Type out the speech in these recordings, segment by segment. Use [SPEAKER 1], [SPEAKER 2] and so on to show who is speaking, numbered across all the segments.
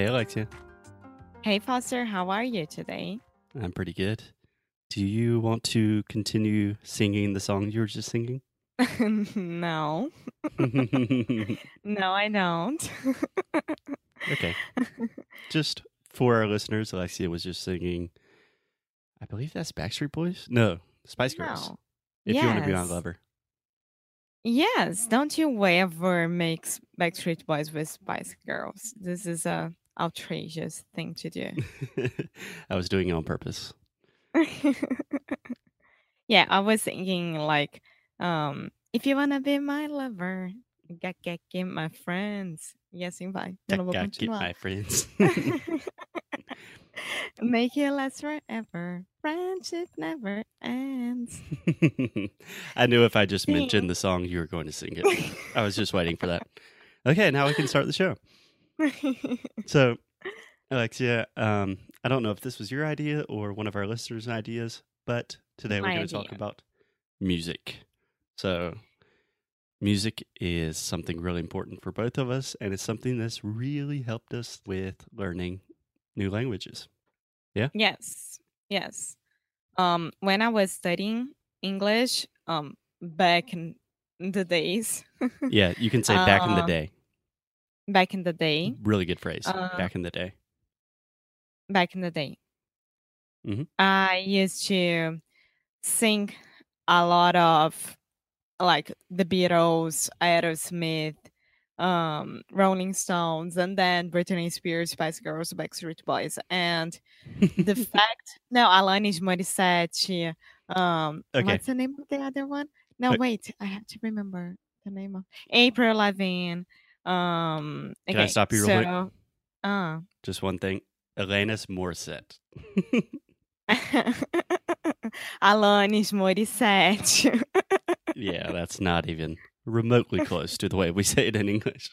[SPEAKER 1] Hey Alexia,
[SPEAKER 2] Hey Foster, how are you today?
[SPEAKER 1] I'm pretty good. Do you want to continue singing the song you were just singing?
[SPEAKER 2] no. No, I don't.
[SPEAKER 1] okay. Just for our listeners, Alexia was just singing, I believe that's Backstreet Boys? No, Spice Girls.
[SPEAKER 2] No.
[SPEAKER 1] If you want to be my
[SPEAKER 2] Yes.
[SPEAKER 1] lover.
[SPEAKER 2] Yes, don't you ever mix Backstreet Boys with Spice Girls? This is a outrageous thing to do.
[SPEAKER 1] I was doing it on purpose.
[SPEAKER 2] yeah, I was thinking like, um, if you wanna be my lover, get get get my friends. Yes, assim vai. Eu não vou
[SPEAKER 1] Gotta get my friends.
[SPEAKER 2] Make it last forever. Friendship never ends.
[SPEAKER 1] I knew if I just mentioned the song, you were going to sing it. I was just waiting for that. Okay, now we can start the show. So, Alexia, um, I don't know if this was your idea or one of our listeners' ideas, but today we're going to talk about music. So, music is something really important for both of us, and it's something that's really helped us with learning new languages. Yeah.
[SPEAKER 2] Yes, yes. Um, when I was studying English, um, back in the days,
[SPEAKER 1] Yeah, you can say back in the
[SPEAKER 2] Uh,
[SPEAKER 1] day.
[SPEAKER 2] Back in the day,
[SPEAKER 1] Really good phrase.
[SPEAKER 2] uh,
[SPEAKER 1] back in the day.
[SPEAKER 2] back in the day,
[SPEAKER 1] Mhm.
[SPEAKER 2] I used to sing a lot of like the Beatles, Aerosmith, um, Rolling Stones, and then Britney Spears, Spice Girls, Backstreet Boys, and the fact no alanis morissette um
[SPEAKER 1] Okay.
[SPEAKER 2] what's the name of the other one no
[SPEAKER 1] Uh,
[SPEAKER 2] wait i have to remember the name of Avril Lavigne um
[SPEAKER 1] Can I stop you real quick?
[SPEAKER 2] so, uh
[SPEAKER 1] Just one thing. Alanis Morissette.
[SPEAKER 2] alanis morissette
[SPEAKER 1] yeah, that's not even remotely close to the way we say it in English.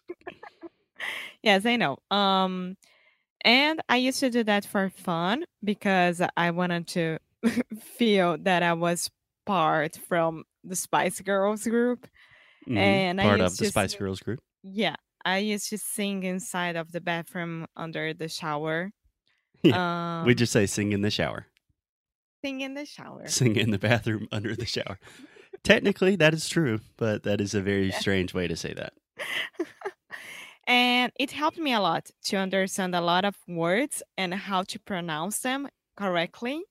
[SPEAKER 2] yes i know um and i used to do that for fun because i wanted to feel that i was part from the spice girls group
[SPEAKER 1] Mhm.
[SPEAKER 2] And I
[SPEAKER 1] part of
[SPEAKER 2] used
[SPEAKER 1] the Spice Girls group.
[SPEAKER 2] Yeah, I used to sing inside of the bathroom under the shower.
[SPEAKER 1] Yeah,
[SPEAKER 2] um,
[SPEAKER 1] we just say sing in the shower.
[SPEAKER 2] sing in the shower.
[SPEAKER 1] Sing in the bathroom under the shower. Technically, that is true, but that is a very
[SPEAKER 2] Yeah.
[SPEAKER 1] strange way to say that.
[SPEAKER 2] and it helped me a lot to understand a lot of words and how to pronounce them correctly.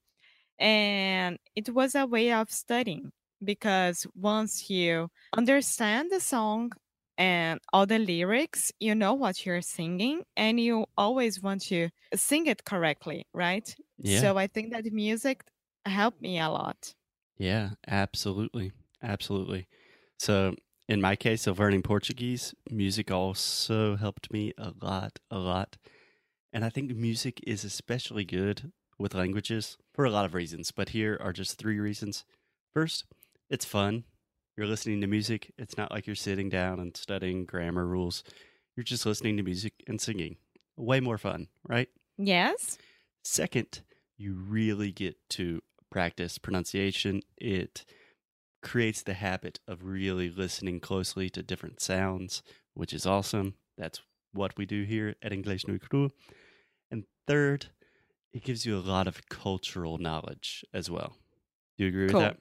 [SPEAKER 2] And it was a way of studying because once you understand the song and all the lyrics, you know what you're singing and you always want to sing it correctly, right?
[SPEAKER 1] Yeah.
[SPEAKER 2] So I think that music helped me a lot.
[SPEAKER 1] Yeah, absolutely. Absolutely. So, in my case of learning Portuguese, music also helped me a lot, a lot. And I think music is especially good with languages for a lot of reasons, but here are just three reasons. First, it's fun. You're listening to music, it's not like you're sitting down and studying grammar rules. You're just listening to music and singing. Way more fun, right?
[SPEAKER 2] Yes.
[SPEAKER 1] Second, you really get to practice pronunciation. It creates the habit of really listening closely to different sounds, which is awesome. That's what we do here at English No Cru. And third, it gives you a lot of cultural knowledge as well. Do you agree
[SPEAKER 2] Cool.
[SPEAKER 1] with that?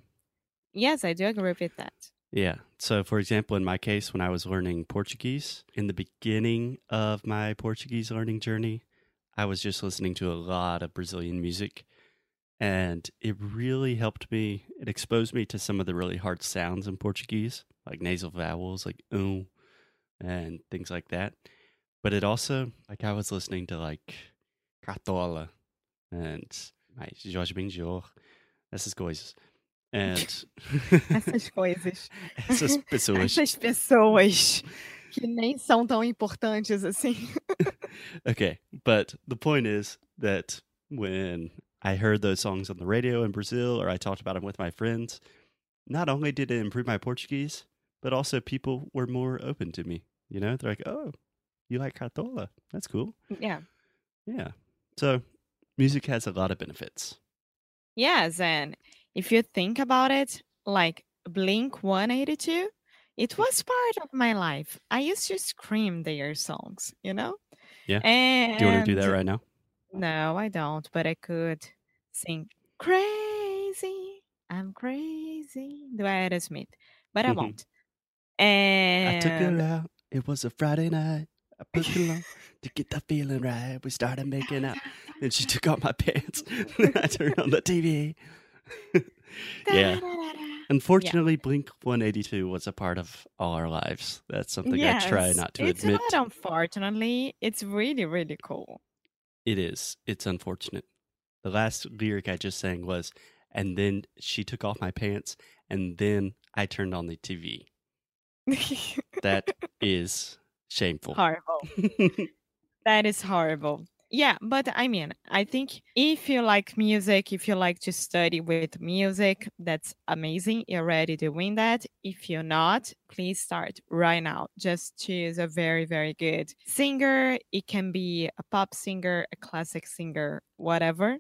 [SPEAKER 2] Yes, I do agree with that.
[SPEAKER 1] Yeah. So, for example, in my case, when I was learning Portuguese, in the beginning of my Portuguese learning journey, I was just listening to a lot of Brazilian music. And it really helped me. It exposed me to some of the really hard sounds in Portuguese, like nasal vowels, like um, and things like that. But it also, like, I was listening to like Cartola and my Jorge Ben Jor, essas coisas. And
[SPEAKER 2] Essas coisas.
[SPEAKER 1] essas pessoas.
[SPEAKER 2] Essas pessoas que nem são tão importantes assim.
[SPEAKER 1] Okay, but the point is that when I heard those songs on the radio in Brazil or I talked about them with my friends, not only did it improve my Portuguese, but also people were more open to me. You know, they're like, "Oh, you like Cartola? That's cool."
[SPEAKER 2] Yeah.
[SPEAKER 1] Yeah. So, music has a lot of benefits.
[SPEAKER 2] Yes, and if you think about it, like Blink 182, it was part of my life. I used to scream their songs, you know?
[SPEAKER 1] Yeah.
[SPEAKER 2] And
[SPEAKER 1] Do you want to do that right now?
[SPEAKER 2] No, I don't, but I could sing Crazy, I'm crazy, do Aerosmith, but I
[SPEAKER 1] Mhm.
[SPEAKER 2] won't.
[SPEAKER 1] And I took
[SPEAKER 2] And
[SPEAKER 1] it out. It was a Friday night. I put it on to get the feeling right. We started making out. Then she took off my pants. I turned on the TV. Yeah. Unfortunately, Blink 182 was a part of all our lives. That's something I try not to
[SPEAKER 2] it's
[SPEAKER 1] admit.
[SPEAKER 2] not unfortunately. It's really, really cool.
[SPEAKER 1] It is. It's unfortunate. The last lyric I just sang was, and then she took off my pants, and then I turned on the TV. That is shameful.
[SPEAKER 2] horrible. That is horrible. Yeah, but I mean, I think if you like music, if you like to study with music, that's amazing. You're already doing that. If you're not, please start right now. Just choose a very, very good singer. It can be a pop singer, a classic singer, whatever,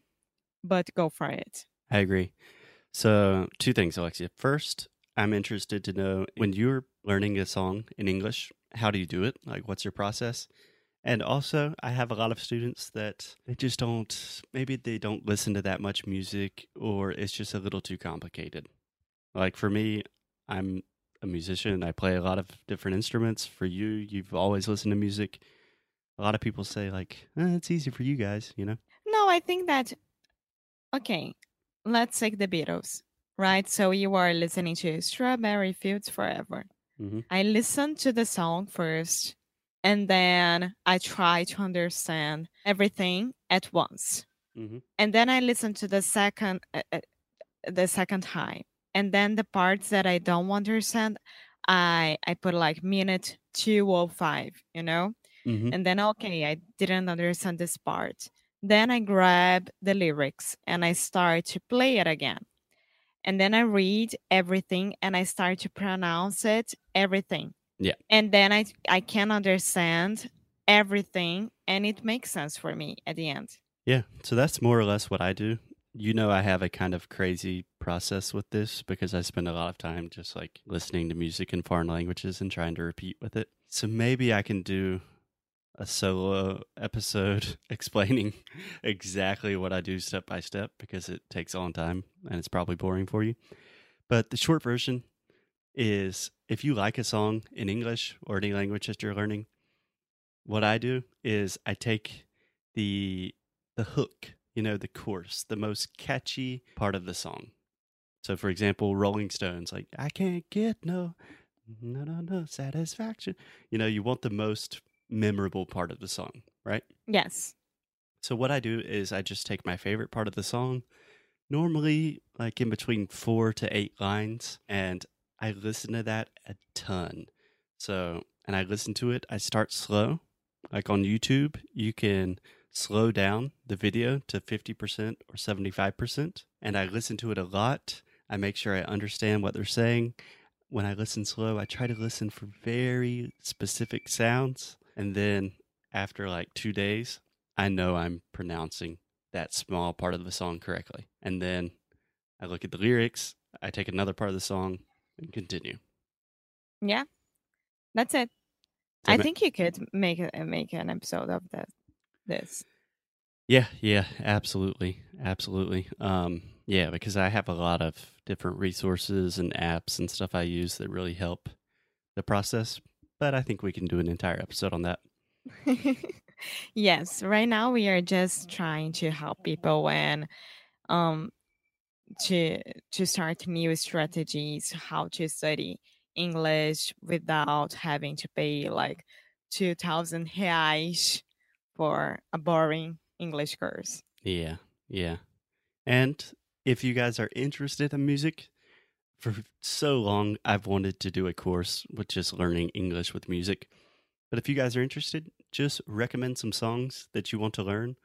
[SPEAKER 2] but go for it.
[SPEAKER 1] I agree. So, two things, Alexia. First, I'm interested to know when you're learning a song in English, how do you do it? Like, what's your process? And also, I have a lot of students that they just don't, maybe they don't listen to that much music or it's just a little too complicated. Like, for me, I'm a musician. I play a lot of different instruments. For you, you've always listened to music. A lot of people say, like, eh, it's easy for you guys, you know?
[SPEAKER 2] No, I think that, okay, let's take the Beatles, right? So you are listening to Strawberry Fields Forever.
[SPEAKER 1] hmm
[SPEAKER 2] I listened to the song first, and then I try to understand everything at once.
[SPEAKER 1] hmm
[SPEAKER 2] And then I listen to the second, uh, uh, the second time, and then the parts that I don't understand, I I put like minute two or five, you know?
[SPEAKER 1] Hmm
[SPEAKER 2] and then okay i didn't understand this part. Then i grab the lyrics and i start to play it again. And then i read everything and i start to pronounce it everything
[SPEAKER 1] Yeah.
[SPEAKER 2] and then i i can understand everything and it makes sense for me at the end
[SPEAKER 1] Yeah, so that's more or less what I do. You know, I have a kind of crazy process with this because I spend a lot of time just like listening to music in foreign languages and trying to repeat with it. So maybe I can do a solo episode explaining exactly what I do step by step because it takes a long time and it's probably boring for you. But the short version is if you like a song in English or any language that you're learning, what I do is I take the the hook, you know, the chorus, the most catchy part of the song. So, for example, Rolling Stones, like, I can't get no, no, no, no satisfaction. You know, you want the most memorable part of the song, right?
[SPEAKER 2] yes
[SPEAKER 1] So, what I do is I just take my favorite part of the song, normally like in between four to eight lines, and I listen to that a ton. So, and I listen to it, I start slow. Like on YouTube, you can slow down the video to 50% or 75%. And I listen to it a lot. I make sure I understand what they're saying. When I listen slow, I try to listen for very specific sounds. And then after like two days, I know I'm pronouncing that small part of the song correctly. And then I look at the lyrics, I take another part of the song and continue.
[SPEAKER 2] yeah that's it i
[SPEAKER 1] ma-
[SPEAKER 2] think you could make a, make an episode of that this
[SPEAKER 1] Yeah, yeah, absolutely. Absolutely. Um, yeah, because I have a lot of different resources and apps and stuff I use that really help the process. But I think we can do an entire episode on that.
[SPEAKER 2] yes right now we are just trying to help people and um to to start new strategies how to study english without having to pay like 2000 reais for a boring english course
[SPEAKER 1] Yeah, yeah. And if you guys are interested in music, for so long, I've wanted to do a course with just learning English with music. But if you guys are interested, just recommend some songs that you want to learn,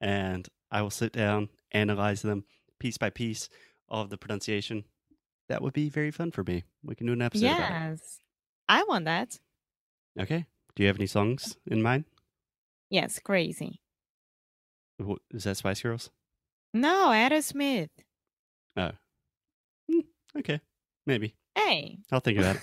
[SPEAKER 1] and I will sit down, analyze them piece by piece, of the pronunciation. That would be very fun for me. We can do an episode
[SPEAKER 2] Yes. I want that.
[SPEAKER 1] Okay. Do you have any songs in mind?
[SPEAKER 2] Yes, crazy.
[SPEAKER 1] Is that Spice Girls?
[SPEAKER 2] No, Aerosmith.
[SPEAKER 1] Oh. Hmm, okay. Maybe.
[SPEAKER 2] Hey,
[SPEAKER 1] I'll think about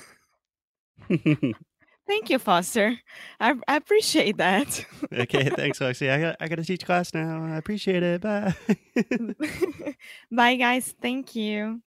[SPEAKER 1] it.
[SPEAKER 2] thank you, Foster. I, I appreciate that.
[SPEAKER 1] okay. Thanks, Lexi. I got, I got to teach class now. I appreciate it. Bye.
[SPEAKER 2] Bye, guys. Thank you.